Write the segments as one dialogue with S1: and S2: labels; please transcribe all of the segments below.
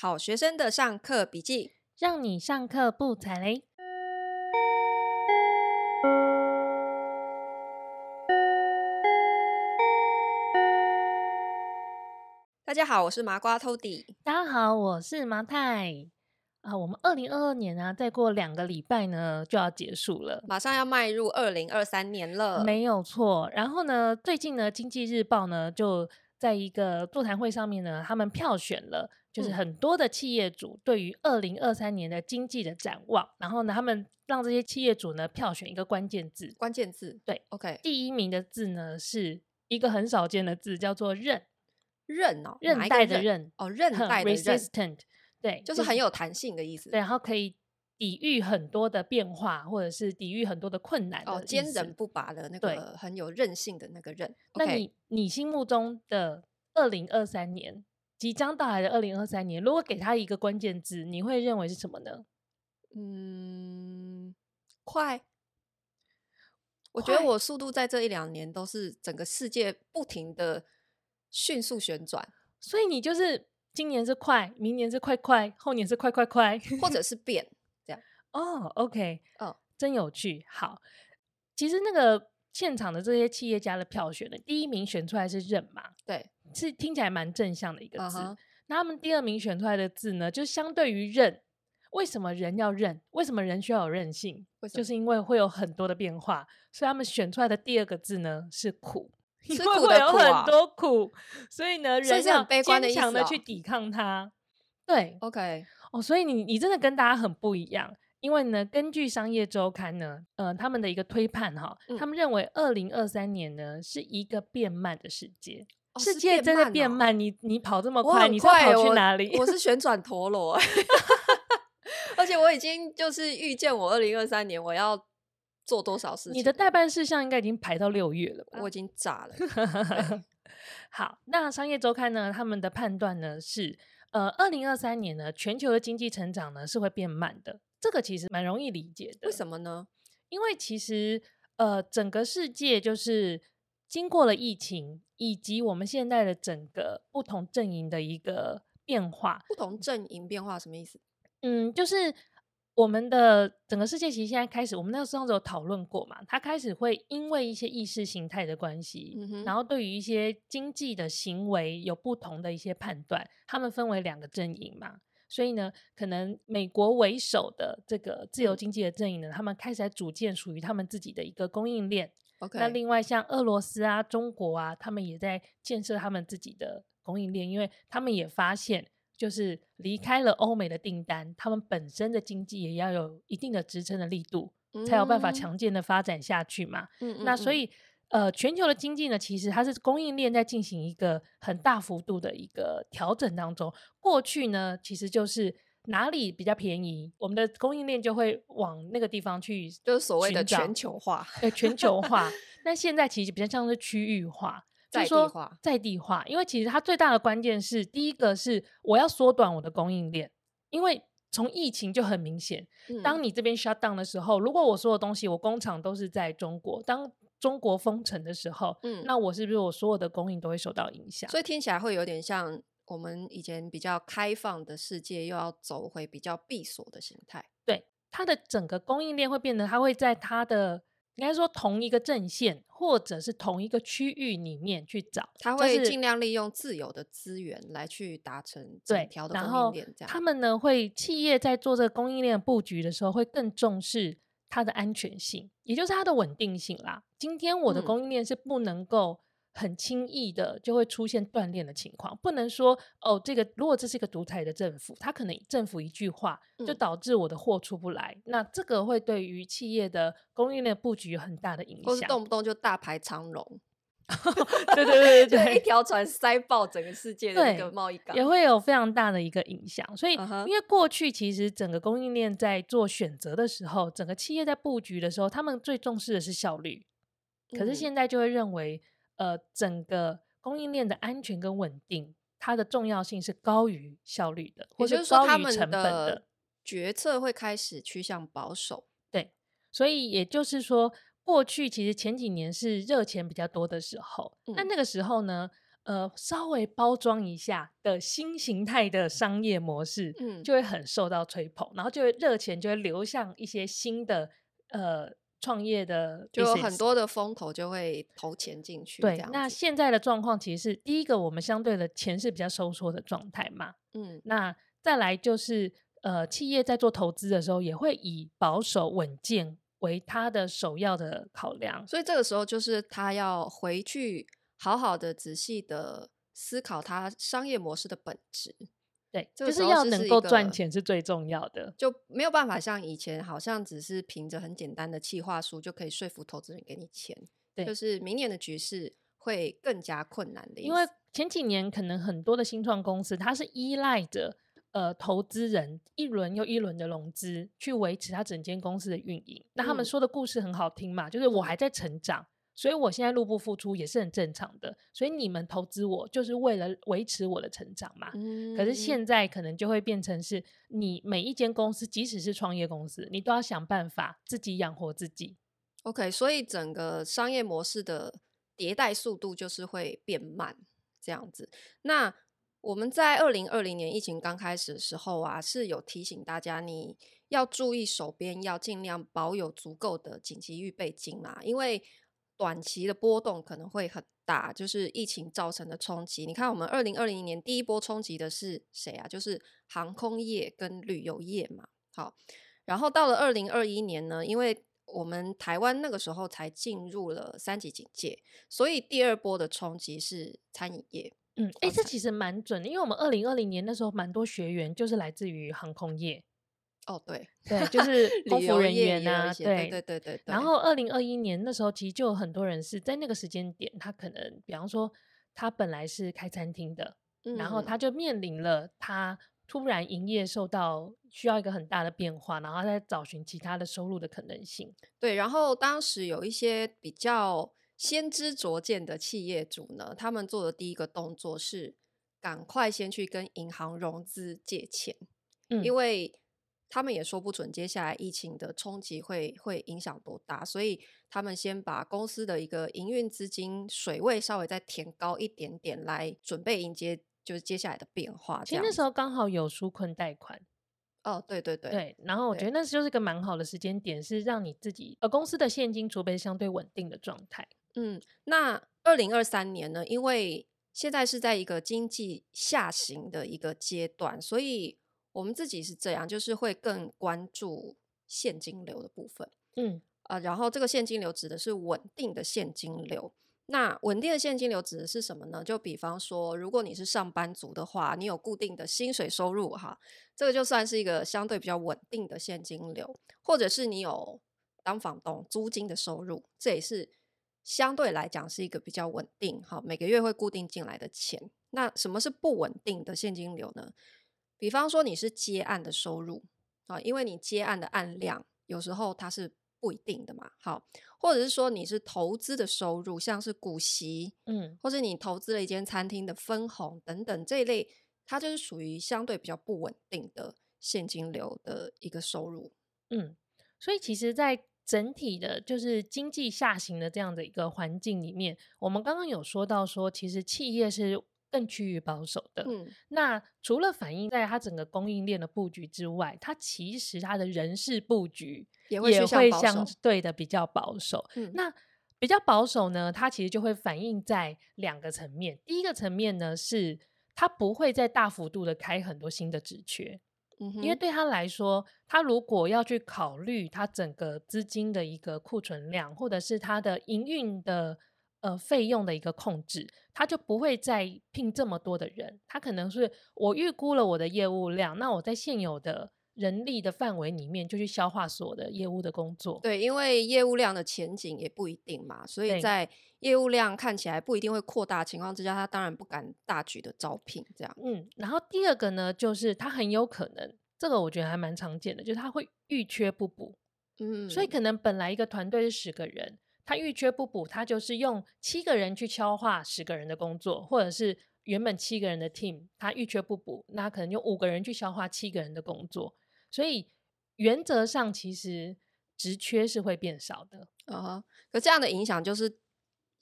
S1: 好学生的上课笔记，
S2: 让你上课不踩雷。
S1: 大家好，我是麻瓜 Tody。
S2: 大家好，我是麻太。啊，我们二零二二年呢、啊，再过两个礼拜呢就要结束了，
S1: 马上要迈入二零二三年了。
S2: 没有错。然后呢，最近呢，《经济日报》呢就在一个座谈会上面呢，他们票选了，就是很多的企业主对于二零二三年的经济的展望。嗯、然后呢，他们让这些企业主呢票选一个关键字，
S1: 关键字
S2: 对
S1: ，OK。
S2: 第一名的字呢是一个很少见的字，叫做韧
S1: 韧哦，
S2: 韧带的韧
S1: 哦，韧带的
S2: resistant，对，
S1: 就是很有弹性的意思。
S2: 对，然后可以抵御很多的变化，或者是抵御很多的困难的。
S1: 哦，坚韧不拔的那个很有韧性的那个韧。
S2: 那你你心目中的二零二三年即将到来的二零二三年，如果给他一个关键字，你会认为是什么呢？
S1: 嗯，快。我觉得我速度在这一两年都是整个世界不停的迅速旋转，
S2: 所以你就是今年是快，明年是快快，后年是快快快，
S1: 或者 是变。
S2: 哦，OK，
S1: 哦，
S2: 真有趣。好，其实那个现场的这些企业家的票选的第一名选出来是认嘛？
S1: 对，
S2: 是听起来蛮正向的一个字。
S1: Uh huh.
S2: 那他们第二名选出来的字呢，就相对于认。为什么人要韧？为什么人需要有韧性？就是因为会有很多的变化，所以他们选出来的第二个字呢是苦。因为会有很多苦，所以呢，人要坚强的去抵抗它。对
S1: ，OK，
S2: 哦，所以你你真的跟大家很不一样，因为呢，根据商业周刊呢，呃，他们的一个推判哈，嗯、他们认为二零二三年呢是一个变慢的世界，哦、世界真的变慢。你你跑这么快，快你是跑去哪里？
S1: 我，我是旋转陀螺，而且我已经就是预见我二零二三年我要。做多少事情？
S2: 你的待办事项应该已经排到六月了吧？
S1: 我已经炸了。
S2: 好，那商业周刊呢？他们的判断呢是，呃，二零二三年呢，全球的经济成长呢是会变慢的。这个其实蛮容易理解的。
S1: 为什么呢？
S2: 因为其实呃，整个世界就是经过了疫情，以及我们现在的整个不同阵营的一个变化。
S1: 不同阵营变化什么意思？
S2: 嗯，就是。我们的整个世界其实现在开始，我们那个时候有讨论过嘛，它开始会因为一些意识形态的关系，嗯、然后对于一些经济的行为有不同的一些判断，他们分为两个阵营嘛，所以呢，可能美国为首的这个自由经济的阵营呢，嗯、他们开始在组建属于他们自己的一个供应链。
S1: OK，
S2: 那另外像俄罗斯啊、中国啊，他们也在建设他们自己的供应链，因为他们也发现。就是离开了欧美的订单，他们本身的经济也要有一定的支撑的力度，嗯、才有办法强健的发展下去嘛。那所以，呃，全球的经济呢，其实它是供应链在进行一个很大幅度的一个调整当中。过去呢，其实就是哪里比较便宜，我们的供应链就会往那个地方去，
S1: 就是所谓的全球化。
S2: 对，全球化。那现在其实比较像是区域化。在地化，在地化，因为其实它最大的关键是，第一个是我要缩短我的供应链，因为从疫情就很明显，嗯、当你这边 shut down 的时候，如果我所有东西我工厂都是在中国，当中国封城的时候，嗯，那我是不是我所有的供应都会受到影响？
S1: 所以听起来会有点像我们以前比较开放的世界，又要走回比较闭锁的形态。
S2: 对，它的整个供应链会变得，它会在它的。应该说同一个阵线，或者是同一个区域里面去找，
S1: 它会尽量利用自有的资源来去达成整条的供应链。这样，
S2: 他们呢会企业在做这个供应链布局的时候，会更重视它的安全性，也就是它的稳定性啦。今天我的供应链是不能够。很轻易的就会出现断裂的情况，不能说哦，这个如果这是一个独裁的政府，他可能政府一句话就导致我的货出不来，嗯、那这个会对于企业的供应链布局有很大的影响，
S1: 或是动不动就大排长龙，
S2: 对对对对对，
S1: 一条船塞爆整个世界的一个贸易港，
S2: 也会有非常大的一个影响。所以，因为过去其实整个供应链在做选择的时候，整个企业在布局的时候，他们最重视的是效率，可是现在就会认为。呃，整个供应链的安全跟稳定，它的重要性是高于效率的，或者高于成本的。
S1: 决策会开始趋向保守，
S2: 对。所以也就是说，过去其实前几年是热钱比较多的时候，那、嗯、那个时候呢，呃稍微包装一下的新形态的商业模式，嗯，就会很受到吹捧，然后就会热钱就会流向一些新的呃创业的，
S1: 就有很多的风投就会投钱进去。
S2: 对，那现在的状况其实是第一个，我们相对的钱是比较收缩的状态嘛，嗯，那再来就是呃企业在做投资的时候也会以保守稳健为他的首要的考量，
S1: 所以这个时候就是他要回去好好的、仔细的思考他商业模式的本质。
S2: 对，就是要能够赚钱是最重要的，
S1: 就没有办法像以前好像只是凭着很简单的企划书就可以说服投资人给你钱。对，就是明年的局势会更加困难的，
S2: 因为前几年可能很多的新创公司它是依赖着。呃，投资人一轮又一轮的融资，去维持他整间公司的运营。那他们说的故事很好听嘛，嗯、就是我还在成长，所以我现在入不敷出也是很正常的。所以你们投资我，就是为了维持我的成长嘛。嗯、可是现在可能就会变成是，你每一间公司，即使是创业公司，你都要想办法自己养活自己。
S1: OK，所以整个商业模式的迭代速度就是会变慢，这样子。那我们在二零二零年疫情刚开始的时候啊，是有提醒大家，你要注意手边要尽量保有足够的紧急预备金嘛，因为短期的波动可能会很大，就是疫情造成的冲击。你看，我们二零二零年第一波冲击的是谁啊？就是航空业跟旅游业嘛。好，然后到了二零二一年呢，因为我们台湾那个时候才进入了三级警戒，所以第二波的冲击是餐饮业。
S2: 嗯，哎、欸，这其实蛮准的，因为我们二零二零年那时候蛮多学员就是来自于航空业。
S1: 哦，对，
S2: 对，就是空服人员啊，对，
S1: 对，对，对，对。
S2: 然后二零二一年那时候，其实就有很多人是在那个时间点，他可能，比方说，他本来是开餐厅的，嗯、然后他就面临了他突然营业受到需要一个很大的变化，然后他在找寻其他的收入的可能性。
S1: 对，然后当时有一些比较。先知灼见的企业主呢，他们做的第一个动作是赶快先去跟银行融资借钱，嗯，因为他们也说不准接下来疫情的冲击会会影响多大，所以他们先把公司的一个营运资金水位稍微再填高一点点，来准备迎接就是接下来的变化。
S2: 其实那时候刚好有纾困贷款，
S1: 哦，对对对，
S2: 对，然后我觉得那就是一个蛮好的时间点，是让你自己呃公司的现金储备相对稳定的状态。
S1: 嗯，那二零二三年呢？因为现在是在一个经济下行的一个阶段，所以我们自己是这样，就是会更关注现金流的部分。嗯，啊、呃，然后这个现金流指的是稳定的现金流。那稳定的现金流指的是什么呢？就比方说，如果你是上班族的话，你有固定的薪水收入，哈，这个就算是一个相对比较稳定的现金流，或者是你有当房东租金的收入，这也是。相对来讲是一个比较稳定，好，每个月会固定进来的钱。那什么是不稳定的现金流呢？比方说你是接案的收入啊，因为你接案的案量有时候它是不一定的嘛，好，或者是说你是投资的收入，像是股息，嗯，或者你投资了一间餐厅的分红等等这一类，它就是属于相对比较不稳定的现金流的一个收入，
S2: 嗯，所以其实，在整体的，就是经济下行的这样的一个环境里面，我们刚刚有说到说，其实企业是更趋于保守的。嗯，那除了反映在它整个供应链的布局之外，它其实它的人事布局也会相对的比较保守。嗯，那比较保守呢，它其实就会反映在两个层面。第一个层面呢，是它不会再大幅度的开很多新的职缺。因为对他来说，他如果要去考虑他整个资金的一个库存量，或者是他的营运的呃费用的一个控制，他就不会再聘这么多的人。他可能是我预估了我的业务量，那我在现有的。人力的范围里面，就去消化所有的业务的工作。
S1: 对，因为业务量的前景也不一定嘛，所以在业务量看起来不一定会扩大的情况之下，他当然不敢大举的招聘这样。
S2: 嗯，然后第二个呢，就是他很有可能，这个我觉得还蛮常见的，就是他会遇缺不补。嗯，所以可能本来一个团队是十个人，他遇缺不补，他就是用七个人去消化十个人的工作，或者是原本七个人的 team，他遇缺不补，那可能用五个人去消化七个人的工作。所以原则上，其实职缺是会变少的。
S1: 啊、uh-huh. 可这样的影响就是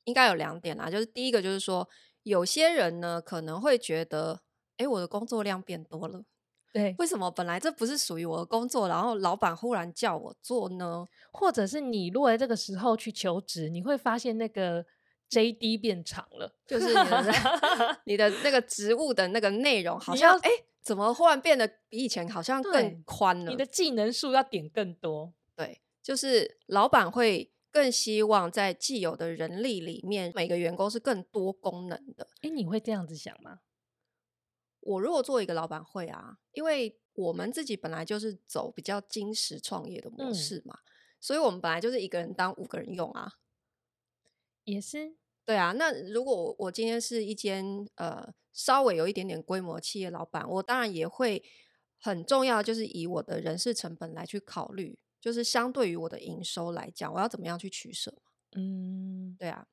S1: 应该有两点啦，就是第一个就是说，有些人呢可能会觉得，哎，我的工作量变多了。
S2: 对，
S1: 为什么本来这不是属于我的工作，然后老板忽然叫我做呢？
S2: 或者是你如果在这个时候去求职，你会发现那个 JD 变长了，
S1: 就是你的 你的那个职务的那个内容好像哎，怎么忽然变得比以前好像更宽了？
S2: 你的技能数要点更多。
S1: 对，就是老板会更希望在既有的人力里面，每个员工是更多功能的。
S2: 哎，你会这样子想吗？
S1: 我如果做一个老板会啊，因为我们自己本来就是走比较精实创业的模式嘛，嗯、所以我们本来就是一个人当五个人用啊，
S2: 也是
S1: 对啊。那如果我我今天是一间呃稍微有一点点规模企业老板，我当然也会很重要，就是以我的人事成本来去考虑，就是相对于我的营收来讲，我要怎么样去取舍嘛？嗯，对啊。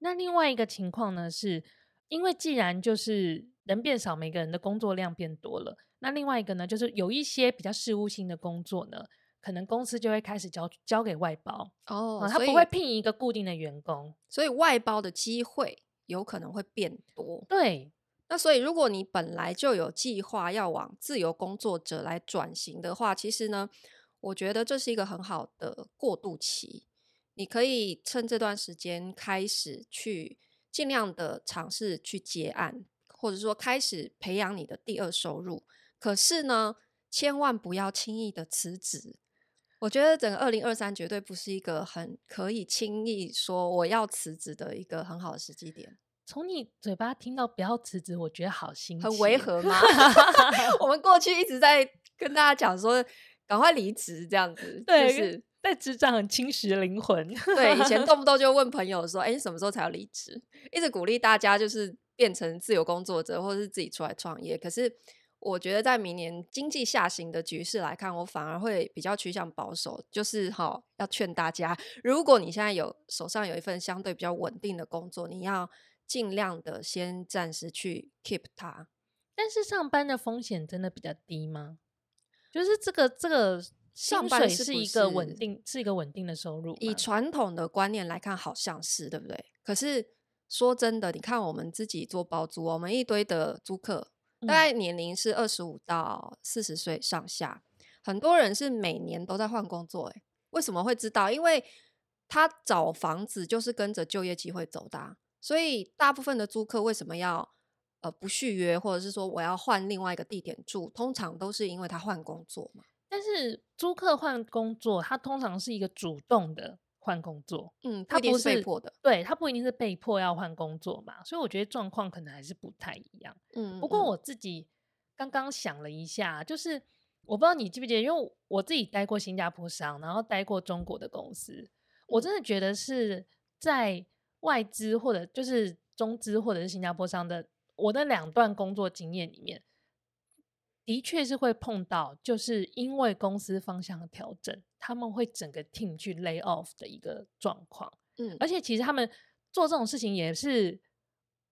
S2: 那另外一个情况呢，是因为既然就是。人变少，每个人的工作量变多了。那另外一个呢，就是有一些比较事务性的工作呢，可能公司就会开始交交给外包哦，他不会聘一个固定的员工，
S1: 所以外包的机会有可能会变多。
S2: 对，
S1: 那所以如果你本来就有计划要往自由工作者来转型的话，其实呢，我觉得这是一个很好的过渡期，你可以趁这段时间开始去尽量的尝试去接案。或者说开始培养你的第二收入，可是呢，千万不要轻易的辞职。我觉得整个二零二三绝对不是一个很可以轻易说我要辞职的一个很好的时机点。
S2: 从你嘴巴听到不要辞职，我觉得好新奇，
S1: 很违和吗？我们过去一直在跟大家讲说，赶快离职这样子，
S2: 对，
S1: 就是
S2: 在职场很侵蚀灵魂。
S1: 对，以前动不动就问朋友说，哎，你什么时候才要离职？一直鼓励大家就是。变成自由工作者，或者是自己出来创业。可是，我觉得在明年经济下行的局势来看，我反而会比较趋向保守。就是哈，要劝大家，如果你现在有手上有一份相对比较稳定的工作，你要尽量的先暂时去 keep 它。
S2: 但是上班的风险真的比较低吗？就是这个这个薪水是一个稳定，是一个稳定的收入。
S1: 以传统的观念来看，好像是对不对？可是。说真的，你看我们自己做包租，我们一堆的租客，大概年龄是二十五到四十岁上下，嗯，很多人是每年都在换工作。诶，为什么会知道？因为他找房子就是跟着就业机会走的啊，所以大部分的租客为什么要呃不续约，或者是说我要换另外一个地点住，通常都是因为他换工作嘛。但
S2: 是租客换工作，他通常是一个主动的。换工作，
S1: 嗯，他不是被迫的，
S2: 对，他不一定是被迫要换工作嘛，所以我觉得状况可能还是不太一样。嗯，不过我自己刚刚想了一下，就是我不知道你记不记得，因为我自己待过新加坡商，然后待过中国的公司，我真的觉得是在外资或者就是中资或者是新加坡商的我的两段工作经验里面。的确是会碰到，就是因为公司方向的调整，他们会整个 team 去 lay off 的一个状况。嗯，而且其实他们做这种事情也是，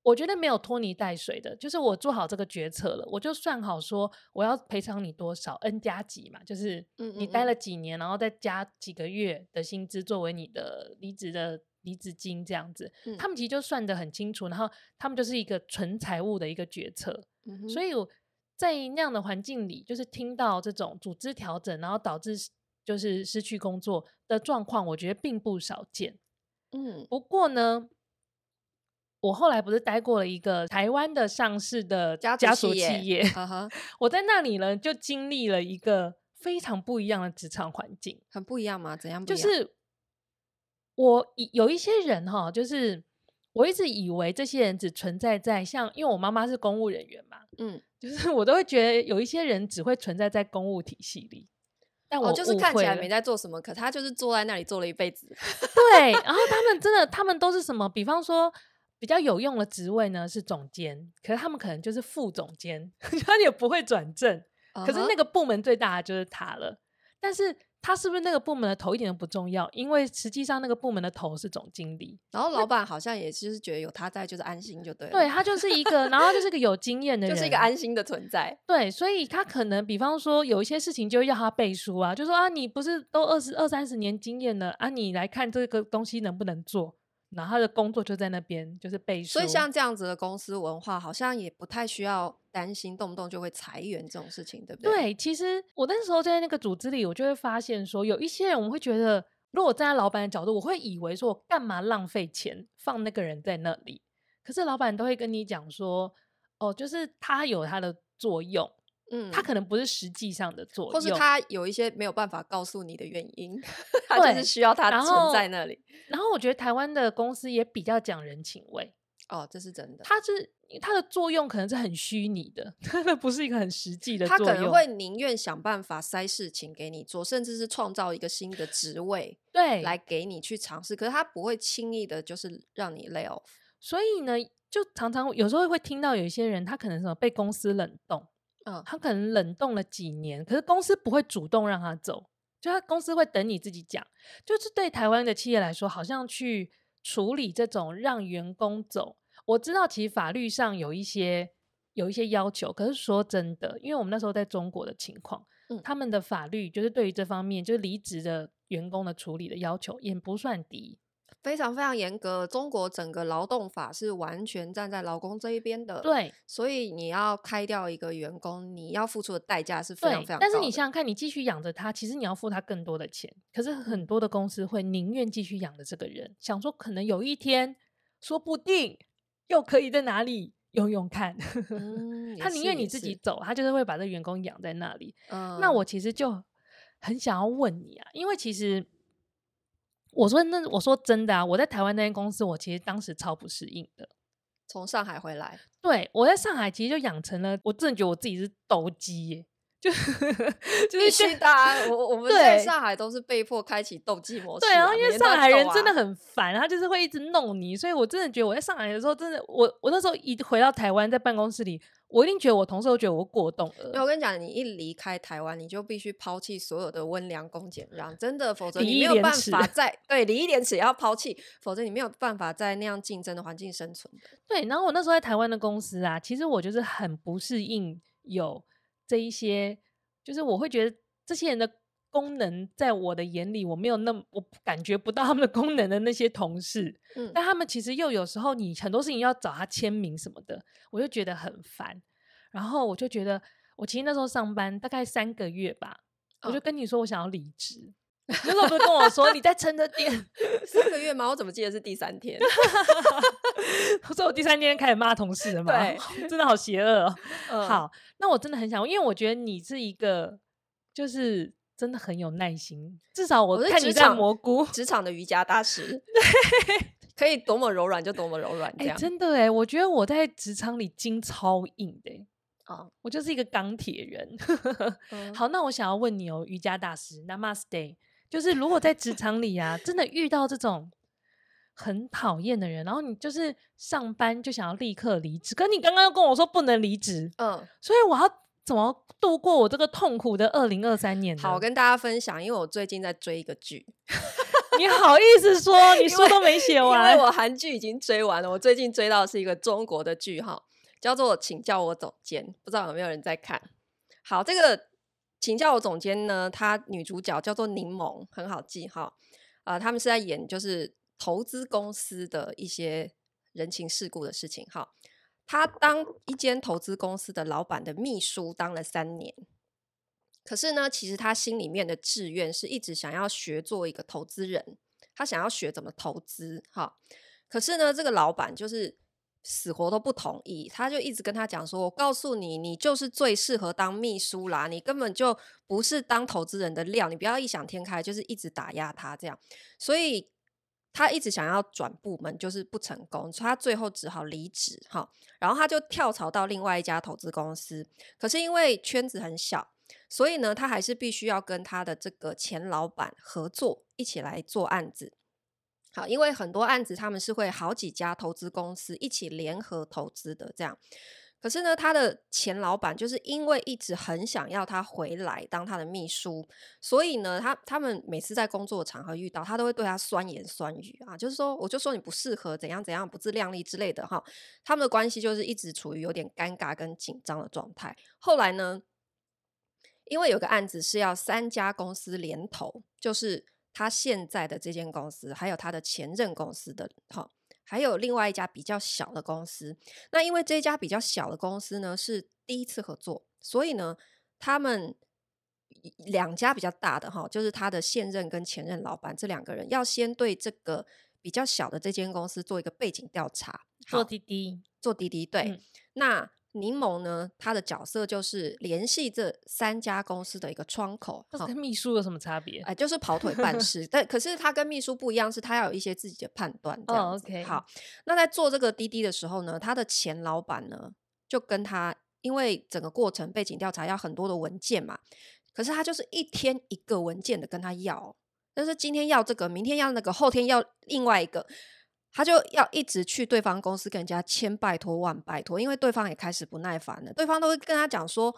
S2: 我觉得没有拖泥带水的，就是我做好这个决策了，我就算好说我要赔偿你多少 n 加几嘛，就是你待了几年，然后再加几个月的薪资作为你的离职的离职金这样子，他们其实就算得很清楚，然后他们就是一个纯财务的一个决策，所以。在那样的环境里，就是听到这种组织调整，然后导致就是失去工作的状况，我觉得并不少见。嗯，不过呢，我后来不是待过了一个台湾的上市的家族企业，企业 我在那里呢就经历了一个非常不一样的职场环境。
S1: 很不一样吗？怎样不一样？
S2: 就是我有一些人哈，就是我一直以为这些人只存在在像，因为我妈妈是公务人员嘛，嗯。就是我都会觉得有一些人只会存在在公务体系里，但我、哦、
S1: 就是看起来没在做什么，可他就是坐在那里做了一辈子。
S2: 对，然后他们真的，他们都是什么？比方说比较有用的职位呢是总监，可是他们可能就是副总监，他也不会转正。Uh -huh. 可是那个部门最大的就是他了，但是。他是不是那个部门的头一点都不重要，因为实际上那个部门的头是总经理，
S1: 然后老板好像也就是觉得有他在就是安心就对了。
S2: 对，他就是一个，然后就是一个有经验的人，
S1: 就是一个安心的存在。
S2: 对，所以他可能比方说有一些事情就要他背书啊，就说啊，你不是都二十二三十年经验了啊，你来看这个东西能不能做？然后他的工作就在那边，就是背书。
S1: 所以像这样子的公司文化，好像也不太需要担心动不动就会裁员这种事情，对不对？
S2: 对，其实我那时候在那个组织里，我就会发现说，有一些人我会觉得，如果我站在老板的角度，我会以为说我干嘛浪费钱放那个人在那里？可是老板都会跟你讲说，哦，就是他有他的作用。嗯，他可能不是实际上的作用，
S1: 或是他有一些没有办法告诉你的原因，他就是需要他存在那里。
S2: 然后我觉得台湾的公司也比较讲人情味，
S1: 哦，这是真的。
S2: 他是他的作用可能是很虚拟的，他不是一个很实际的作用。
S1: 他可能会宁愿想办法塞事情给你做，甚至是创造一个新的职位，
S2: 对，
S1: 来给你去尝试。可是他不会轻易的，就是让你 lay off。
S2: 所以呢，就常常有时候会听到有一些人，他可能什么被公司冷冻。嗯，他可能冷冻了几年，可是公司不会主动让他走，就他公司会等你自己讲。就是对台湾的企业来说，好像去处理这种让员工走，我知道其实法律上有一些有一些要求，可是说真的，因为我们那时候在中国的情况，嗯，他们的法律就是对于这方面，就是离职的员工的处理的要求也不算低。
S1: 非常非常严格，中国整个劳动法是完全站在劳工这一边的。
S2: 对，
S1: 所以你要开掉一个员工，你要付出的代价是非常非常的。
S2: 但是你想想看，你继续养着他，其实你要付他更多的钱。可是很多的公司会宁愿继续养着这个人，想说可能有一天，说不定又可以在哪里用用看。嗯、他宁愿你自己走，他就是会把这员工养在那里。嗯、那我其实就很想要问你啊，因为其实。我说那我说真的啊，我在台湾那间公司，我其实当时超不适应的。
S1: 从上海回来，
S2: 对，我在上海其实就养成了，我真的觉得我自己是斗鸡耶。就 就是
S1: 去打我，我 们在上海都是被迫开启斗鸡模式。
S2: 对然后，因为上海人真的很烦，他就是会一直弄你，所以我真的觉得我在上海的时候，真的我我那时候一回到台湾，在办公室里，我一定觉得我同事都觉得我过动了。
S1: 我跟你讲，你一离开台湾，你就必须抛弃所有的温良恭俭让，真的，否则你没有办法 在对礼义廉耻也要抛弃，否则你没有办法在那样竞争的环境生存。
S2: 对，然后我那时候在台湾的公司啊，其实我就是很不适应有。这一些就是我会觉得这些人的功能，在我的眼里，我没有那么我感觉不到他们的功能的那些同事，嗯，但他们其实又有时候你很多事情要找他签名什么的，我就觉得很烦。然后我就觉得，我其实那时候上班大概三个月吧，哦，我就跟你说我想要离职。那时候不是跟我说你在撑着点
S1: 三个月吗？我怎么记得是第三天？
S2: 所以我第三天开始骂同事了嘛？对，真的好邪恶哦。嗯、好，那我真的很想，因为我觉得你是一个，就是真的很有耐心。至少我看你在蘑菇
S1: 职场的瑜伽大师，对，可以多么柔软就多么柔软。这样、欸、真
S2: 的哎，我觉得我在职场里筋超硬的啊，我就是一个钢铁人。嗯、好，那我想要问你哦，瑜伽大师，Namaste。就是如果在职场里啊，真的遇到这种很讨厌的人，然后你就是上班就想要立刻离职，可你刚刚又跟我说不能离职，嗯，所以我要怎么度过我这个痛苦的二零二三年呢？
S1: 好，我跟大家分享，因为我最近在追一个剧，
S2: 你好意思说你书都没写完？
S1: 因为我韩剧已经追完了，我最近追到的是一个中国的剧哈，叫做《请叫我总监》，不知道有没有人在看？好，这个。请叫我总监呢，他女主角叫做柠檬，很好记哈。呃，他们是在演就是投资公司的一些人情世故的事情哈。他当一间投资公司的老板的秘书当了三年，可是呢，其实他心里面的志愿是一直想要学做一个投资人，他想要学怎么投资哈。可是呢，这个老板就是。死活都不同意，他就一直跟他讲说：“我告诉你，你就是最适合当秘书啦，你根本就不是当投资人的料，你不要异想天开，就是一直打压他这样。”所以他一直想要转部门，就是不成功，所以他最后只好离职哈。然后他就跳槽到另外一家投资公司，可是因为圈子很小，所以呢，他还是必须要跟他的这个前老板合作，一起来做案子。好，因为很多案子他们是会好几家投资公司一起联合投资的，这样。可是呢，他的前老板就是因为一直很想要他回来当他的秘书，所以呢，他他们每次在工作场合遇到他，都会对他酸言酸语啊，就是说，我就说你不适合，怎样怎样，不自量力之类的哈。他们的关系就是一直处于有点尴尬跟紧张的状态。后来呢，因为有个案子是要三家公司联投，就是。他现在的这间公司，还有他的前任公司的哈，还有另外一家比较小的公司。那因为这家比较小的公司呢是第一次合作，所以呢，他们两家比较大的哈，就是他的现任跟前任老板这两个人要先对这个比较小的这间公司做一个背景调查，
S2: 做滴滴，
S1: 做滴滴，对，嗯、那。柠檬呢，他的角色就是联系这三家公司的一个窗口。
S2: 这跟秘书有什么差别？
S1: 哎，就是跑腿办事。但可是他跟秘书不一样，是他要有一些自己的判断。这样。Oh, OK。好，那在做这个滴滴的时候呢，他的前老板呢就跟他，因为整个过程背景调查要很多的文件嘛，可是他就是一天一个文件的跟他要，但是今天要这个，明天要那个，后天要另外一个。他就要一直去对方公司跟人家千拜托万拜托，因为对方也开始不耐烦了。对方都会跟他讲说：“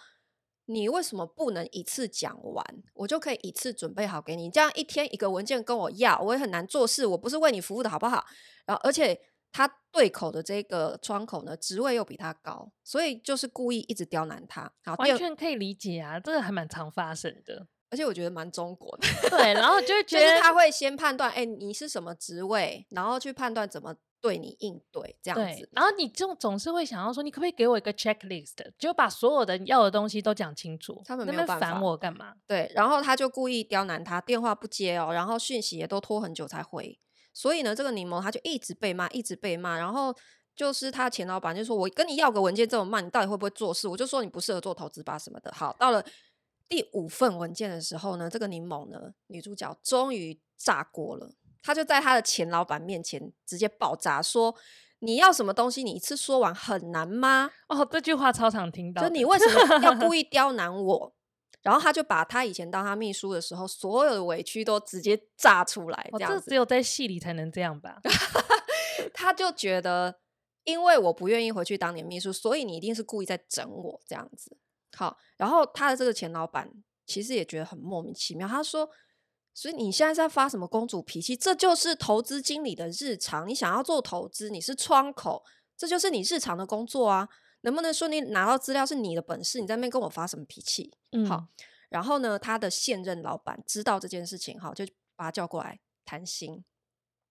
S1: 你为什么不能一次讲完？我就可以一次准备好给你。这样一天一个文件跟我要，我也很难做事。我不是为你服务的好不好？然后，而且他对口的这个窗口呢，职位又比他高，所以就是故意一直刁难他。好，
S2: 完全可以理解啊，这个还蛮常发生的。”
S1: 而且我觉得蛮中国的，
S2: 对，然后就会觉得
S1: 他会先判断，哎、欸，你是什么职位，然后去判断怎么对你应对这样子。
S2: 然后你这种总是会想要说，你可不可以给我一个 checklist，就把所有的要的东西都讲清楚。
S1: 他们没有办法
S2: 烦我干嘛？
S1: 对，然后他就故意刁难他，电话不接哦，然后讯息也都拖很久才回。所以呢，这个柠檬他就一直被骂，一直被骂。然后就是他前老板就说：“我跟你要个文件这么慢，你到底会不会做事？”我就说你不适合做投资吧什么的。好，到了。第五份文件的时候呢，这个柠檬呢，女主角终于炸锅了。她就在她的前老板面前直接爆炸，说：“你要什么东西？你一次说完很难吗？”
S2: 哦，这句话超常听到。
S1: 就你为什么要故意 刁难我？然后他就把他以前当他秘书的时候，所有的委屈都直接炸出来。这样子，
S2: 哦，这只有在戏里才能这样吧？
S1: 他就觉得，因为我不愿意回去当你秘书，所以你一定是故意在整我这样子。好，然后他的这个前老板其实也觉得很莫名其妙。他说：“所以你现在在发什么公主脾气？这就是投资经理的日常。你想要做投资，你是窗口，这就是你日常的工作啊。能不能说你拿到资料是你的本事？你在那边跟我发什么脾气？”嗯，好。然后呢，他的现任老板知道这件事情，哈，就把他叫过来谈心。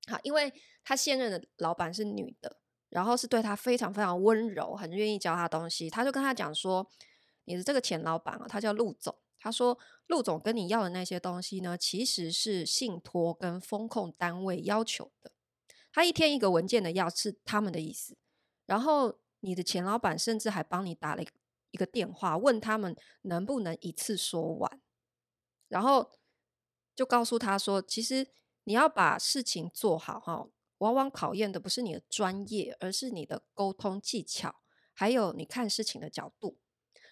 S1: 好，因为他现任的老板是女的，然后是对他非常非常温柔，很愿意教他东西。他就跟他讲说。你的这个前老板啊，他叫陆总。他说，陆总跟你要的那些东西呢，其实是信托跟风控单位要求的。他一天一个文件的要是他们的意思。然后你的前老板甚至还帮你打了一个电话，问他们能不能一次说完。然后就告诉他说，其实你要把事情做好哈，往往考验的不是你的专业，而是你的沟通技巧，还有你看事情的角度。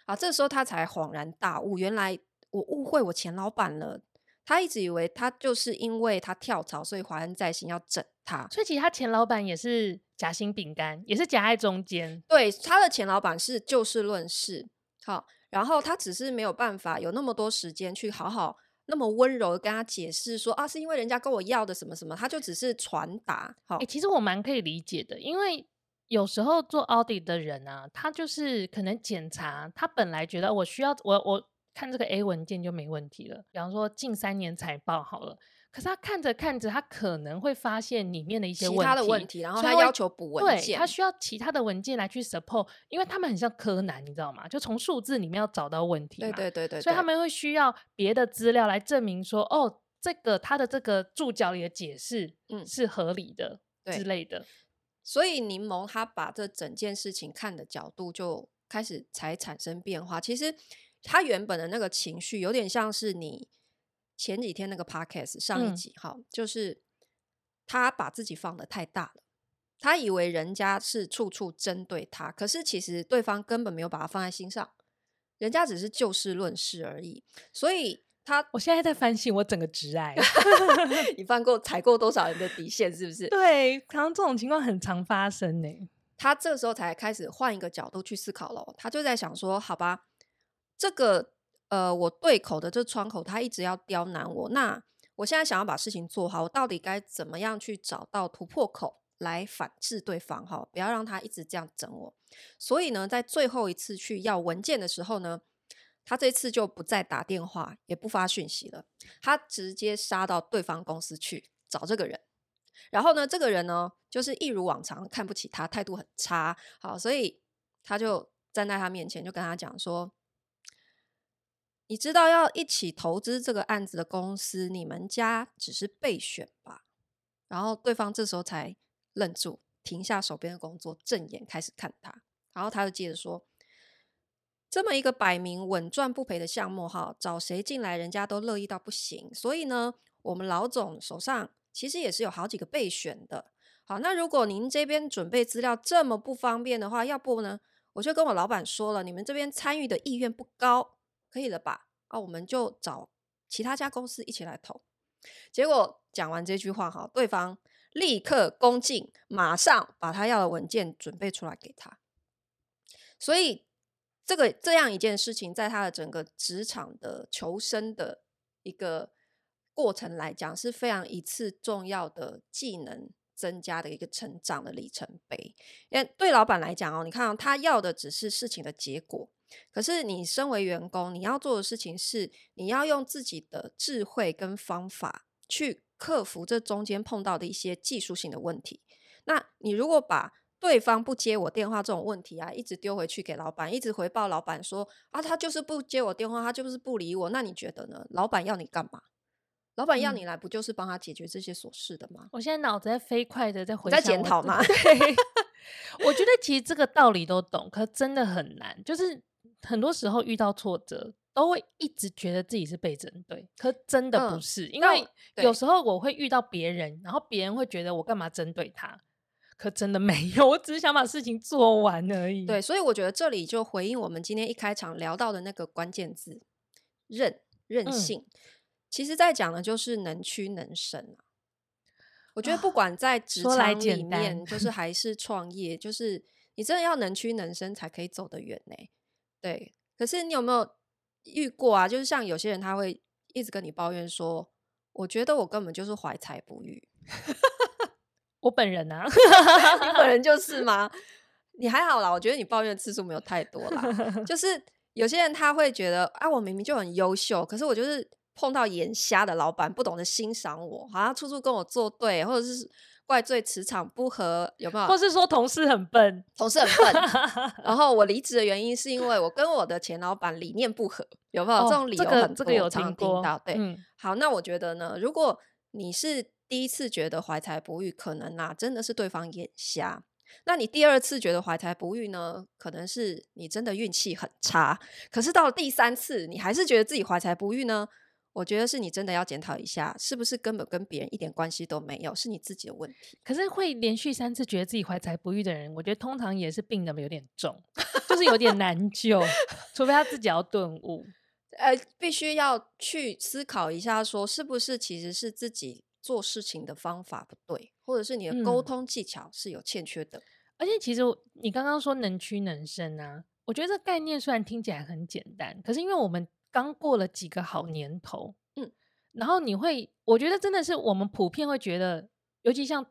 S1: 啊，这时候他才恍然大悟，原来我误会我前老板了。他一直以为他就是因为他跳槽，所以怀恩在心要整他。
S2: 所以其实他前老板也是夹心饼干，也是夹在中间。
S1: 对，他的前老板是就事论事，好，然后他只是没有办法有那么多时间去好好那么温柔的跟他解释说啊，是因为人家跟我要的什么什么，他就只是传达。好，
S2: 欸，其实我蛮可以理解的，因为。有时候做 audit 的人啊，他就是可能检查，他本来觉得我需要我我看这个 A 文件就没问题了。比方说近三年财报好了，可是他看着看着，他可能会发现里面的一些问题，其他
S1: 的问题，然后他要求补文件，
S2: 对，他需要其他的文件来去 support，因为他们很像柯南，你知道吗？就从数字里面要找到问题嘛，
S1: 对对对对，
S2: 所以他们会需要别的资料来证明说，哦，这个他的这个注脚里的解释，嗯，是合理的之类的。
S1: 所以柠檬他把这整件事情看的角度就开始才产生变化。其实他原本的那个情绪有点像是你前几天那个 podcast 上一集哈、嗯，就是他把自己放得太大了，他以为人家是处处针对他，可是其实对方根本没有把他放在心上，人家只是就事论事而已。所以。他，
S2: 我现在在反省我整个直癌，
S1: 你犯过踩过多少人的底线，是不是？
S2: 对，常常这种情况很常发生呢。
S1: 他这时候才开始换一个角度去思考了，他就在想说：好吧，这个呃，我对口的这窗口，他一直要刁难我，那我现在想要把事情做好，我到底该怎么样去找到突破口来反制对方？哈，不要让他一直这样整我。所以呢，在最后一次去要文件的时候呢。他这次就不再打电话，也不发讯息了，他直接杀到对方公司去找这个人。然后呢，这个人呢，就是一如往常看不起他，态度很差。好，所以他就站在他面前，就跟他讲说：“你知道要一起投资这个案子的公司，你们家只是备选吧？”然后对方这时候才愣住，停下手边的工作，正眼开始看他。然后他就接着说：“这么一个摆明稳赚不赔的项目，哈，找谁进来，人家都乐意到不行。所以呢，我们老总手上。”其实也是有好几个备选的。好，那如果您这边准备资料这么不方便的话，要不呢，我就跟我老板说了，你们这边参与的意愿不高，可以了吧？啊，我们就找其他家公司一起来投。结果讲完这句话，哈，对方立刻恭敬，马上把他要的文件准备出来给他。所以这个这样一件事情，在他的整个职场的求生的一个。过程来讲是非常一次重要的技能增加的一个成长的里程碑。因为对老板来讲哦，你看，他要的只是事情的结果，可是你身为员工，你要做的事情是你要用自己的智慧跟方法去克服这中间碰到的一些技术性的问题。那你如果把对方不接我电话这种问题啊，一直丢回去给老板，一直回报老板说啊，他就是不接我电话，他就是不理我，那你觉得呢？老板要你干嘛？老板要你来，不就是帮他解决这些琐事的吗？
S2: 嗯、我现在脑子在飞快的在回
S1: 在检讨吗？
S2: 对，我觉得其实这个道理都懂，可真的很难。就是很多时候遇到挫折，都会一直觉得自己是被针对，可真的不是。嗯、因为有时候我会遇到别人，然后别人会觉得我干嘛针对他，可真的没有，我只是想把事情做完而已。
S1: 对，所以我觉得这里就回应我们今天一开场聊到的那个关键字：任任性。嗯其实，在讲的就是能屈能伸啊。我觉得不管在职场里面，就是还是创业，就是你真的要能屈能伸才可以走得远呢。对，可是你有没有遇过啊？就是像有些人他会一直跟你抱怨说：“我觉得我根本就是怀才不遇。”
S2: 我本人啊，
S1: 你本人就是吗？你还好啦，我觉得你抱怨的次数没有太多啦。就 是有些人他会觉得啊，我明明就很优秀，可是我就是。碰到眼瞎的老板，不懂得欣赏我，好像处处跟我作对，或者是怪罪磁场不合，有没有？
S2: 或是说同事很笨，
S1: 同事很笨。然后我离职的原因是因为我跟我的前老板理念不合，有没有？哦、这种理由很多，这个这个有常听到。对，嗯、好，那我觉得呢，如果你是第一次觉得怀才不遇，可能啊真的是对方眼瞎。那你第二次觉得怀才不遇呢，可能是你真的运气很差。可是到了第三次，你还是觉得自己怀才不遇呢？我觉得是你真的要检讨一下，是不是根本跟别人一点关系都没有，是你自己的问题。
S2: 可是会连续三次觉得自己怀才不遇的人，我觉得通常也是病的有点重，就是有点难救，除非他自己要顿悟。
S1: 呃，必须要去思考一下说，说是不是其实是自己做事情的方法不对，或者是你的沟通技巧是有欠缺的。嗯、
S2: 而且，其实你刚刚说能屈能伸啊，我觉得这概念虽然听起来很简单，可是因为我们。刚过了几个好年头，嗯，然后你会，我觉得真的是我们普遍会觉得，尤其像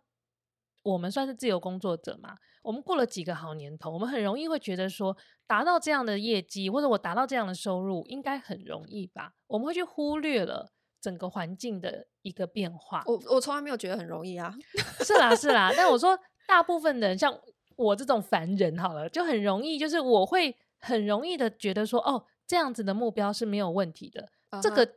S2: 我们算是自由工作者嘛，我们过了几个好年头，我们很容易会觉得说，达到这样的业绩或者我达到这样的收入应该很容易吧？我们会去忽略了整个环境的一个变化。
S1: 我我从来没有觉得很容易啊，
S2: 是啦是啦，但我说大部分的人像我这种凡人好了，就很容易，就是我会很容易的觉得说，哦。这样子的目标是没有问题的。Uh huh. 这个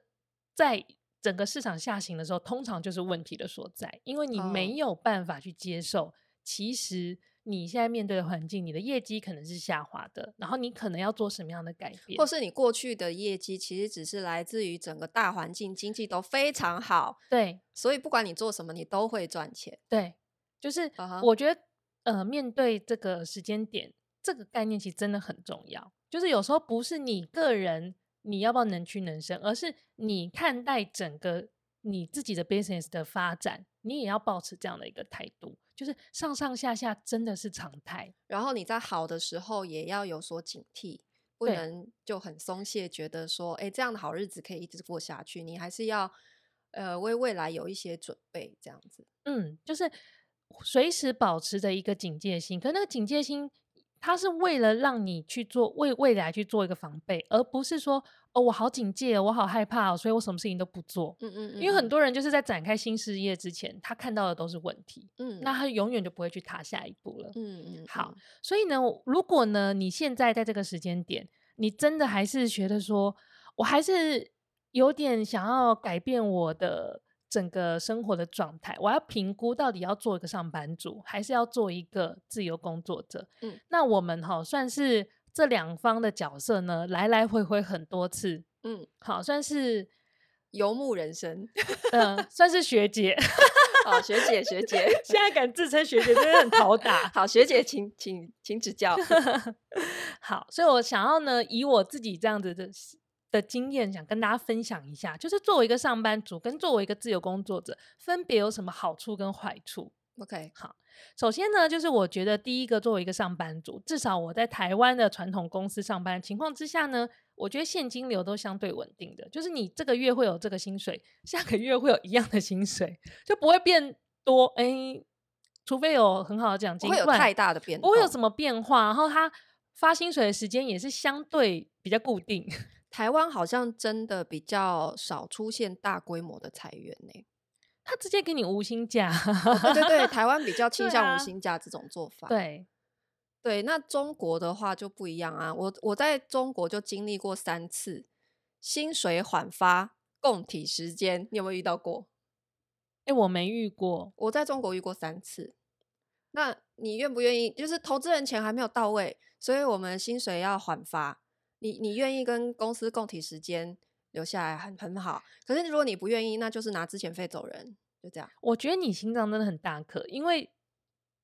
S2: 在整个市场下行的时候，通常就是问题的所在，因为你没有办法去接受。Uh. 其实你现在面对的环境，你的业绩可能是下滑的，然后你可能要做什么样的改变，
S1: 或是你过去的业绩其实只是来自于整个大环境经济都非常好。
S2: 对，
S1: 所以不管你做什么，你都会赚钱。
S2: 对，就是我觉得，uh huh. 呃，面对这个时间点，这个概念其实真的很重要。就是有时候不是你个人你要不要能屈能伸，而是你看待整个你自己的 business 的发展，你也要保持这样的一个态度。就是上上下下真的是常态，
S1: 然后你在好的时候也要有所警惕，不能就很松懈，觉得说，哎，这样的好日子可以一直过下去。你还是要呃为未来有一些准备，这样子。
S2: 嗯，就是随时保持着一个警戒心，可那个警戒心。它是为了让你去做为未来去做一个防备，而不是说哦，我好警戒，我好害怕，所以我什么事情都不做。嗯嗯，嗯，因为很多人就是在展开新事业之前，他看到的都是问题。嗯，那他永远就不会去踏下一步了。嗯嗯，好，所以呢，如果呢，你现在在这个时间点，你真的还是觉得说，我还是有点想要改变我的。整个生活的状态，我要评估到底要做一个上班族，还是要做一个自由工作者。嗯，那我们哈算是这两方的角色呢，来来回回很多次。嗯，好，算是
S1: 游牧人生。
S2: 嗯、呃，算是学姐。
S1: 好，学姐，学姐，
S2: 现在敢自称学姐，真的很讨打。
S1: 好，学姐请，请请请指教。
S2: 好，所以我想要呢，以我自己这样子的。的经验想跟大家分享一下，就是作为一个上班族跟作为一个自由工作者，分别有什么好处跟坏处
S1: ？OK，
S2: 好，首先呢，就是我觉得第一个，作为一个上班族，至少我在台湾的传统公司上班的情况之下呢，我觉得现金流都相对稳定的，就是你这个月会有这个薪水，下个月会有一样的薪水，就不会变多，哎、欸，除非有很好的奖金，
S1: 不会有太大的变化，
S2: 不会有什么变化，然后他发薪水的时间也是相对比较固定。
S1: 台湾好像真的比较少出现大规模的裁员呢、欸，
S2: 他直接给你无薪假，
S1: 哦、对对对，台湾比较 倾向无薪假这种做法。
S2: 对、啊、
S1: 对，那中国的话就不一样啊，我我在中国就经历过三次薪水缓发、共体时间，你有没有遇到过？
S2: 哎、欸，我没遇过，
S1: 我在中国遇过三次。那你愿不愿意？就是投资人钱还没有到位，所以我们薪水要缓发。你你愿意跟公司共体时间留下来很很好，可是如果你不愿意，那就是拿之前费走人，就这样。
S2: 我觉得你心脏真的很大颗，因为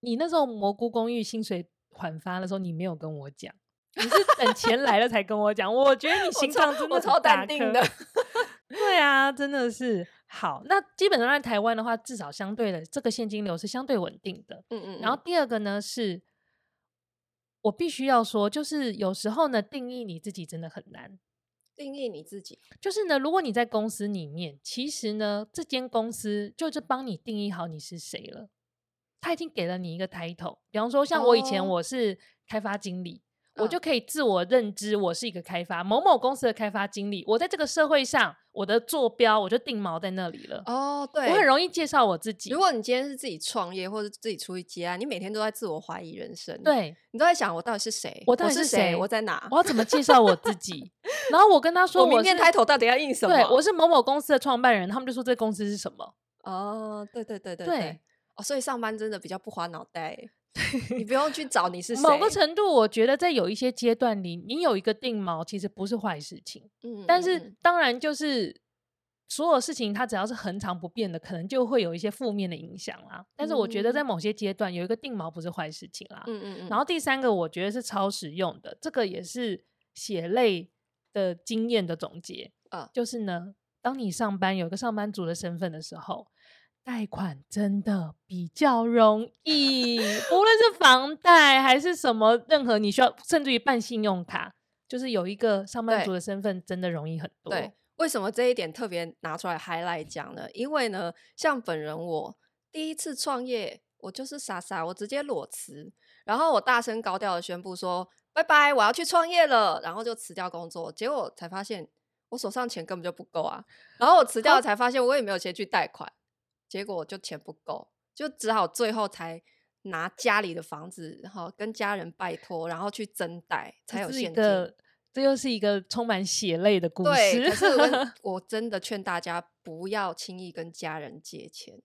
S2: 你那时候蘑菇公寓薪水缓发的时候，你没有跟我讲，你是等钱来了才跟我讲。我觉得你 心脏真的超淡定的。对啊，真的是好。那基本上在台湾的话，至少相对的这个现金流是相对稳定的。嗯，嗯嗯。然后第二个呢是。我必须要说，就是有时候呢，定义你自己真的很难。
S1: 定义你自己，
S2: 就是呢，如果你在公司里面，其实呢，这间公司就是帮你定义好你是谁了。他已经给了你一个 title，比方说，像我以前我是开发经理。哦我就可以自我认知，我是一个开发某某公司的开发经理。我在这个社会上，我的坐标我就定锚在那里了。哦，对，我很容易介绍我自己。
S1: 如果你今天是自己创业或者自己出去接案，你每天都在自我怀疑人生。
S2: 对，
S1: 你都在想我到底是谁？
S2: 我到底是谁？
S1: 我在哪？
S2: 我要怎么介绍我自己？然后我跟他说我，
S1: 我明天抬头到底要印什么？
S2: 对，我是某某公司的创办人。他们就说这公司是什么？
S1: 哦，对对对对对。对哦，所以上班真的比较不花脑袋。你不用去找你是谁。
S2: 某个程度，我觉得在有一些阶段里，你有一个定锚，其实不是坏事情。嗯，但是当然就是所有事情，它只要是恒常不变的，可能就会有一些负面的影响啦。但是我觉得在某些阶段，有一个定锚不是坏事情啦。嗯嗯嗯。然后第三个，我觉得是超实用的，这个也是血泪的经验的总结啊，就是呢，当你上班有一个上班族的身份的时候。贷款真的比较容易，无论是房贷还是什么，任何你需要，甚至于办信用卡，就是有一个上班族的身份，真的容易很多。
S1: 对，为什么这一点特别拿出来 highlight 讲呢？因为呢，像本人我第一次创业，我就是傻傻，我直接裸辞，然后我大声高调的宣布说拜拜，我要去创业了，然后就辞掉工作，结果才发现我手上钱根本就不够啊，然后我辞掉了才发现我也没有钱去贷款。结果就钱不够，就只好最后才拿家里的房子，然后跟家人拜托，然后去增贷才有现金。
S2: 这又是一个充满血泪的故事。
S1: 对，可是我，我真的劝大家不要轻易跟家人借钱。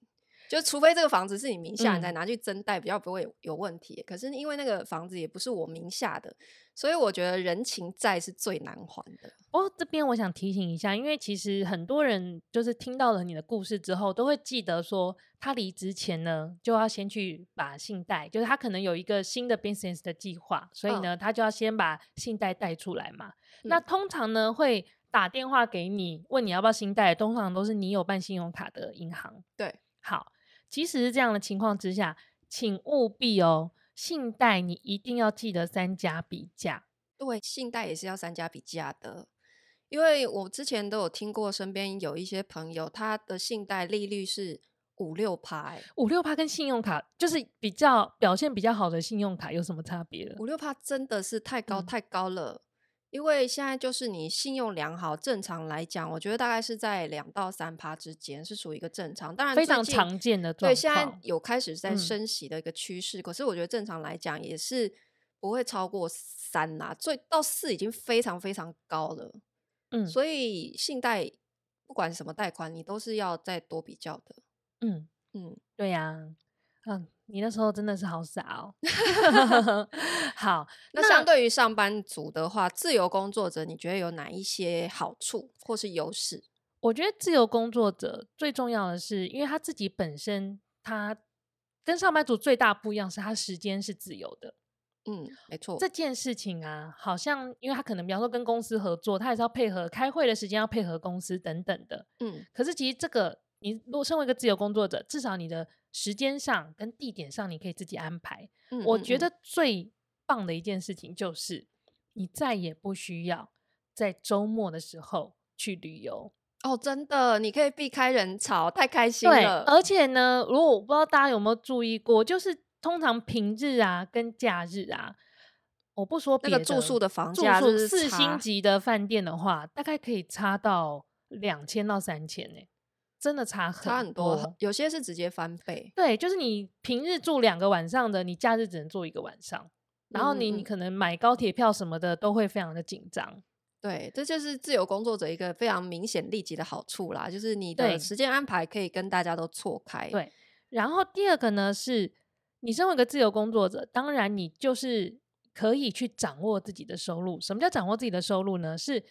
S1: 就除非这个房子是你名下，你再拿去增贷，比较不会有有问题。嗯。可是因为那个房子也不是我名下的，所以我觉得人情债是最难还的。
S2: 哦，这边我想提醒一下，因为其实很多人就是听到了你的故事之后，都会记得说，他离职前呢，就要先去把信贷，就是他可能有一个新的 business 的计划，所以呢，他就要先把信贷贷出来嘛。嗯。那通常呢，会打电话给你问你要不要信贷，通常都是你有办信用卡的银行。
S1: 对，
S2: 好。即使是这样的情况之下，请务必哦，信贷你一定要记得三家比价。
S1: 对，信贷也是要三家比价的，因为我之前都有听过，身边有一些朋友，他的信贷利率是五六趴，哎，
S2: 五六趴跟信用卡就是比较表现比较好的信用卡有什么差别？
S1: 五六趴真的是太高、
S2: 嗯、
S1: 太高了，因为现在就是你信用良好，正常来讲，我觉得大概是在两到三趴之间是属于一个正常，当然
S2: 非常常见的状况。
S1: 对，现在有开始在升息的一个趋势，
S2: 嗯、
S1: 可是我觉得正常来讲也是不会超过三呐，最到四已经非常非常高了。嗯，所以信贷不管什么贷款，你都是要再多比较的。
S2: 嗯嗯，对呀、啊，嗯，你那时候真的是好傻哦。好，
S1: 那，那相对于上班族的话，自由工作者，你觉得有哪一些好处或是优势？
S2: 我觉得自由工作者最重要的是，因为他自己本身，他跟上班族最大不一样是，他时间是自由的。
S1: 嗯，没错。
S2: 这件事情啊，好像因为他可能比方说跟公司合作，他也是要配合开会的时间，要配合公司等等的。嗯，可是其实这个。你如果身为一个自由工作者，至少你的时间上跟地点上你可以自己安排。嗯嗯嗯。我觉得最棒的一件事情就是，你再也不需要在周末的时候去旅游
S1: 哦，真的，你可以避开人潮，太开心了。
S2: 而且呢，如果我不知道大家有没有注意过，就是通常平日啊跟假日啊，我不说别的，
S1: 那个住宿的房价，
S2: 住宿四星级的饭店的话，大概可以差到两千到三千呢。真的差很多，差很多，
S1: 有些是直接翻倍。
S2: 对，就是你平日住两个晚上的，你假日只能住一个晚上，然后你你可能买高铁票什么的都会非常的紧张。
S1: 对，这就是自由工作者一个非常明显立即的好处啦，就是你的时间安排可以跟大家都错开。
S2: 对，然后第二个呢是，你身为一个自由工作者，当然你就是可以去掌握自己的收入。什么叫掌握自己的收入呢？是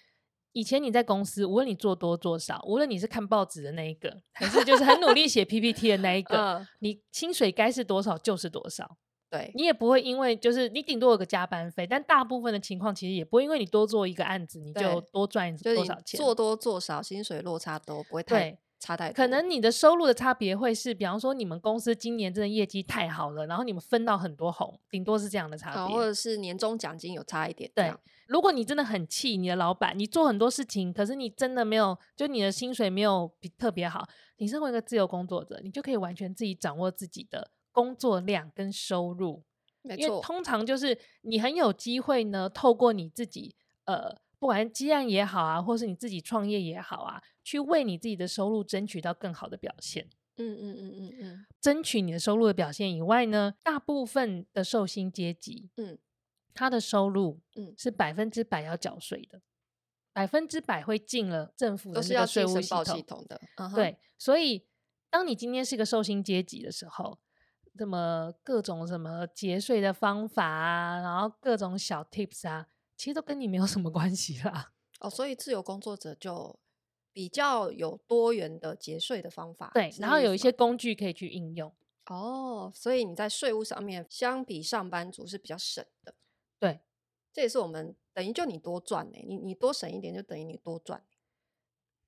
S2: 以前你在公司，无论你做多做少，无论你是看报纸的那一个，还是就是很努力写 PPT 的那一个，嗯、你薪水该是多少就是多少。
S1: 对，
S2: 你也不会因为就是你顶多有个加班费，但大部分的情况其实也不会因为你多做一个案子你就多赚多少钱。
S1: 做多做少，薪水落差都不会太差太多。
S2: 可能你的收入的差别会是，比方说你们公司今年真的业绩太好了，然后你们分到很多红，顶多是这样的差别，
S1: 或者是年终奖金有差一点。
S2: 对。如果你真的很气你的老板，你做很多事情，可是你真的没有，就你的薪水没有比特别好，你身为一个自由工作者，你就可以完全自己掌握自己的工作量跟收入。
S1: 没错。
S2: 因为通常就是你很有机会呢，透过你自己呃，不管接案也好啊，或是你自己创业也好啊，去为你自己的收入争取到更好的表现。
S1: 嗯嗯嗯嗯嗯，
S2: 争取你的收入的表现以外呢，大部分的受薪阶级，嗯。他的收入，嗯，是百分之百要缴税的，百分之百会进了政府的那个税务系统，
S1: 系统的。Uh-huh.
S2: 对，所以当你今天是个受薪阶级的时候，这么各种什么节税的方法啊，然后各种小 tips 啊，其实都跟你没有什么关系啦。
S1: 哦，所以自由工作者就比较有多元的节税的方法，
S2: 对，然后有一些工具可以去应用。
S1: 哦，所以你在税务上面相比上班族是比较省的。
S2: 对，
S1: 这也是我们等于就你多赚呢，你你多省一点就等于你多赚。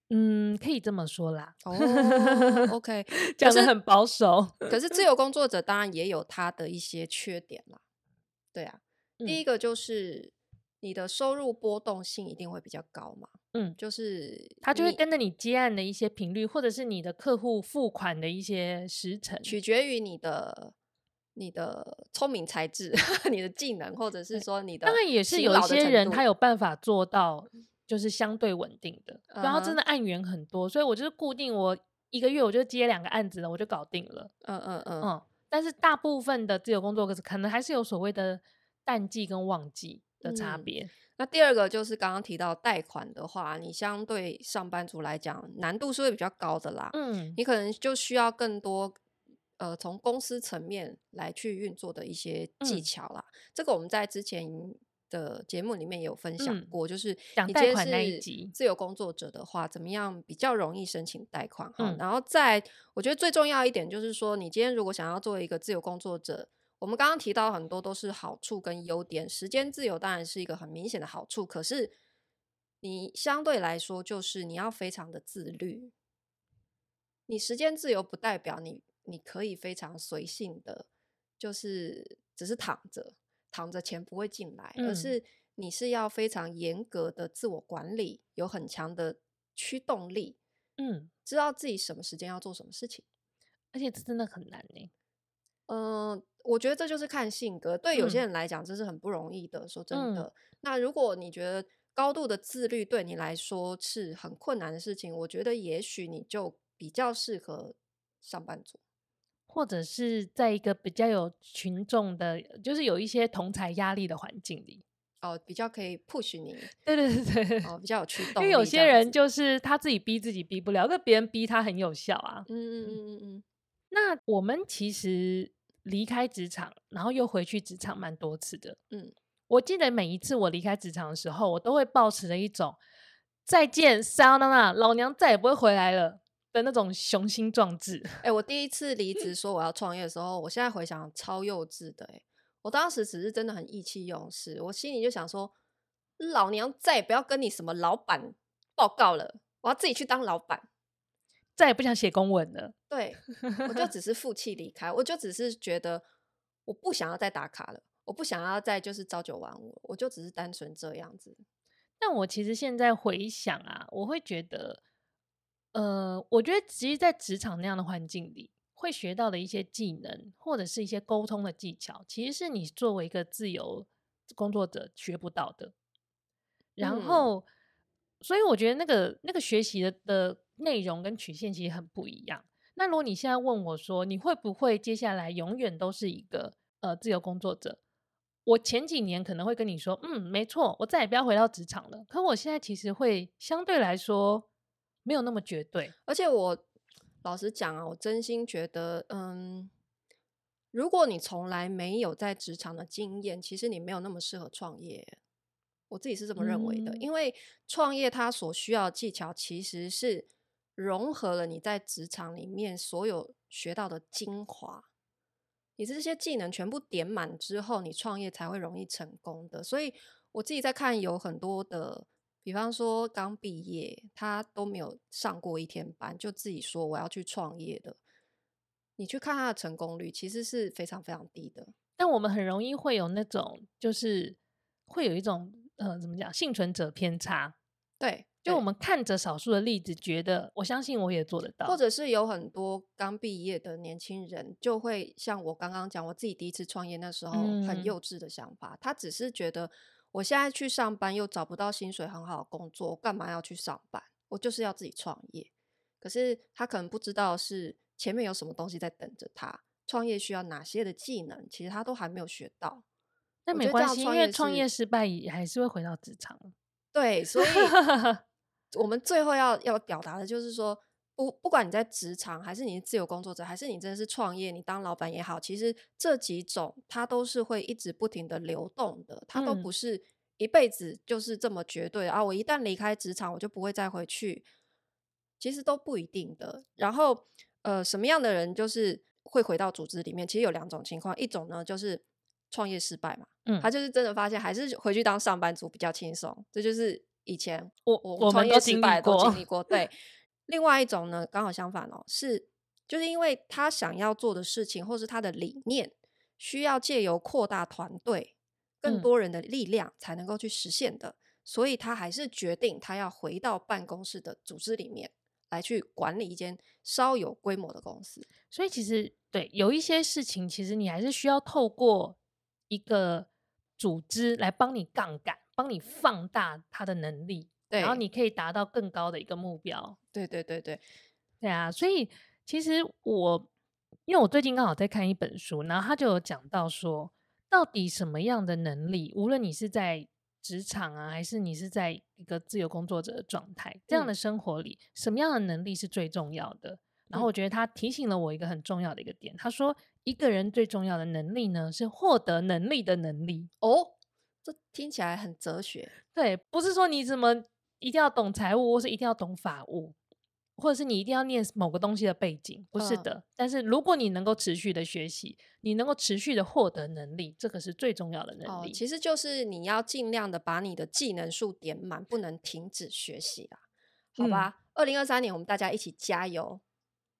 S2: 嗯，可以这么说啦。
S1: 哦，OK，
S2: 讲的很保守。
S1: 可是自由工作者当然也有他的一些缺点啦。对啊，嗯，第一个就是你的收入波动性一定会比较高嘛。嗯，就是
S2: 他就会跟着你接案的一些频率，或者是你的客户付款的一些时程，
S1: 取决于你的。你的聪明才智，你的技能，或者是说你的，
S2: 当然也是有一些人他有办法做到，就是相对稳定的，然后真的案源很多，所以我就是固定我一个月我就接两个案子了，我就搞定了。嗯嗯嗯嗯。但是大部分的自由工作者可能还是有所谓的淡季跟旺季的差别。
S1: 嗯。那第二个就是刚刚提到贷款的话，你相对上班族来讲难度是会比较高的啦。嗯，你可能就需要更多。呃，从公司层面来去运作的一些技巧啦，嗯，这个我们在之前的节目里面也有分享过，嗯，就是你今天是自由工作者的话，怎么样比较容易申请贷款哈，嗯？然后在我觉得最重要一点就是说，你今天如果想要做一个自由工作者，我们刚刚提到很多都是好处跟优点，时间自由当然是一个很明显的好处，可是你相对来说就是你要非常的自律，你时间自由不代表你。你可以非常随性的，就是只是躺着，躺着钱不会进来，嗯，而是你是要非常严格的自我管理，有很强的驱动力，嗯，知道自己什么时间要做什么事情。
S2: 而且这真的很难呢。
S1: 嗯、呃，我觉得这就是看性格，对有些人来讲这是很不容易的。嗯、说真的，那如果你觉得高度的自律对你来说是很困难的事情，我觉得也许你就比较适合上班族。
S2: 或者是在一个比较有群众的，就是有一些同才压力的环境里，
S1: 哦，比较可以 push 你，
S2: 对对对对，
S1: 哦，比较有驱动。
S2: 因为有些人就是他自己逼自己逼不了，跟别人逼他很有效啊。
S1: 嗯嗯嗯嗯嗯。
S2: 那我们其实离开职场，然后又回去职场蛮多次的。嗯，我记得每一次我离开职场的时候，我都会保持着一种再见，Sayonara，老娘再也不会回来了。的那种雄心壮志。
S1: 哎、欸，我第一次离职说我要创业的时候，我现在回想超幼稚的、欸。哎，我当时只是真的很意气用事，我心里就想说，老娘再也不要跟你什么老板报告了，我要自己去当老板，
S2: 再也不想写公文了。
S1: 对，我就只是负气离开，我就只是觉得我不想要再打卡了，我不想要再就是朝九晚五，我就只是单纯这样子。
S2: 但我其实现在回想啊，我会觉得。呃，我觉得其实，在职场那样的环境里，会学到的一些技能，或者是一些沟通的技巧，其实是你作为一个自由工作者学不到的。然后，嗯、所以我觉得那个那个学习的的内容跟曲线其实很不一样。那如果你现在问我说，你会不会接下来永远都是一个呃自由工作者？我前几年可能会跟你说，嗯，没错，我再也不要回到职场了。可我现在其实会相对来说。没有那么绝对，
S1: 而且我老实讲啊，我真心觉得，嗯，如果你从来没有在职场的经验，其实你没有那么适合创业。我自己是这么认为的，嗯、因为创业它所需要的技巧，其实是融合了你在职场里面所有学到的精华，你这些技能全部点满之后，你创业才会容易成功的。所以我自己在看有很多的。比方说，刚毕业，他都没有上过一天班，就自己说我要去创业的。你去看他的成功率，其实是非常非常低的。
S2: 但我们很容易会有那种，就是会有一种呃，怎么讲，幸存者偏差。
S1: 对，
S2: 就我们看着少数的例子，觉得我相信我也做得到。
S1: 或者是有很多刚毕业的年轻人，就会像我刚刚讲，我自己第一次创业那时候很幼稚的想法，嗯、他只是觉得。我现在去上班又找不到薪水很好的工作，我干嘛要去上班？我就是要自己创业。可是他可能不知道是前面有什么东西在等着他，创业需要哪些的技能，其实他都还没有学到。
S2: 那没关系，因为创业失败也还是会回到职场。
S1: 对，所以 我们最后要要表达的就是说。不，不管你在职场，还是你是自由工作者，还是你真的是创业，你当老板也好，其实这几种它都是会一直不停的流动的，它都不是一辈子就是这么绝对、嗯、啊。我一旦离开职场，我就不会再回去，其实都不一定的。然后，呃，什么样的人就是会回到组织里面？其实有两种情况，一种呢就是创业失败嘛，嗯，他就是真的发现还是回去当上班族比较轻松，这就是以前我我创业失败都经历过，对。另外一种呢，刚好相反哦，是就是因为他想要做的事情，或是他的理念，需要借由扩大团队、更多人的力量才能够去实现的，嗯、所以他还是决定他要回到办公室的组织里面来去管理一间稍有规模的公司。
S2: 所以其实对有一些事情，其实你还是需要透过一个组织来帮你杠杆，帮你放大他的能力。对，然后你可以达到更高的一个目标。
S1: 对对对对，
S2: 对啊！所以其实我，因为我最近刚好在看一本书，然后他就有讲到说，到底什么样的能力，无论你是在职场啊，还是你是在一个自由工作者的状态，这样的生活里，嗯、什么样的能力是最重要的？然后我觉得他提醒了我一个很重要的一个点，他说，一个人最重要的能力呢，是获得能力的能力。
S1: 哦，这听起来很哲学。
S2: 对，不是说你怎么。一定要懂财务，或是一定要懂法务，或者是你一定要念某个东西的背景，不是的。嗯、但是如果你能够持续的学习，你能够持续的获得能力，这个是最重要的能力。
S1: 哦、其实就是你要尽量的把你的技能数点满，不能停止学习啦，好吧？二零二三年我们大家一起加油，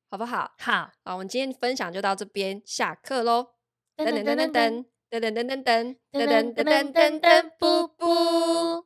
S1: 好不好？
S2: 好，
S1: 好，我们今天分享就到这边，下课喽！噔噔噔噔噔噔噔噔噔噔噔噔噔噔噔噔，噔，噔，